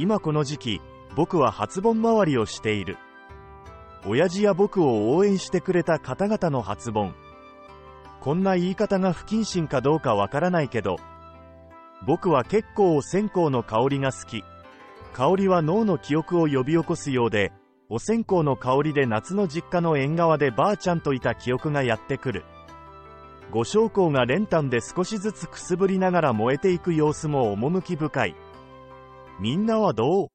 今この時期、僕は初盆回りをしている。親父や僕を応援してくれた方々の初盆。こんな言い方が不謹慎かどうかわからないけど、僕は結構お線香の香りが好き。香りは脳の記憶を呼び起こすようで、お線香の香りで夏の実家の縁側でばあちゃんといた記憶がやってくる。五将校が練炭で少しずつくすぶりながら燃えていく様子も趣深い。みんなはどう？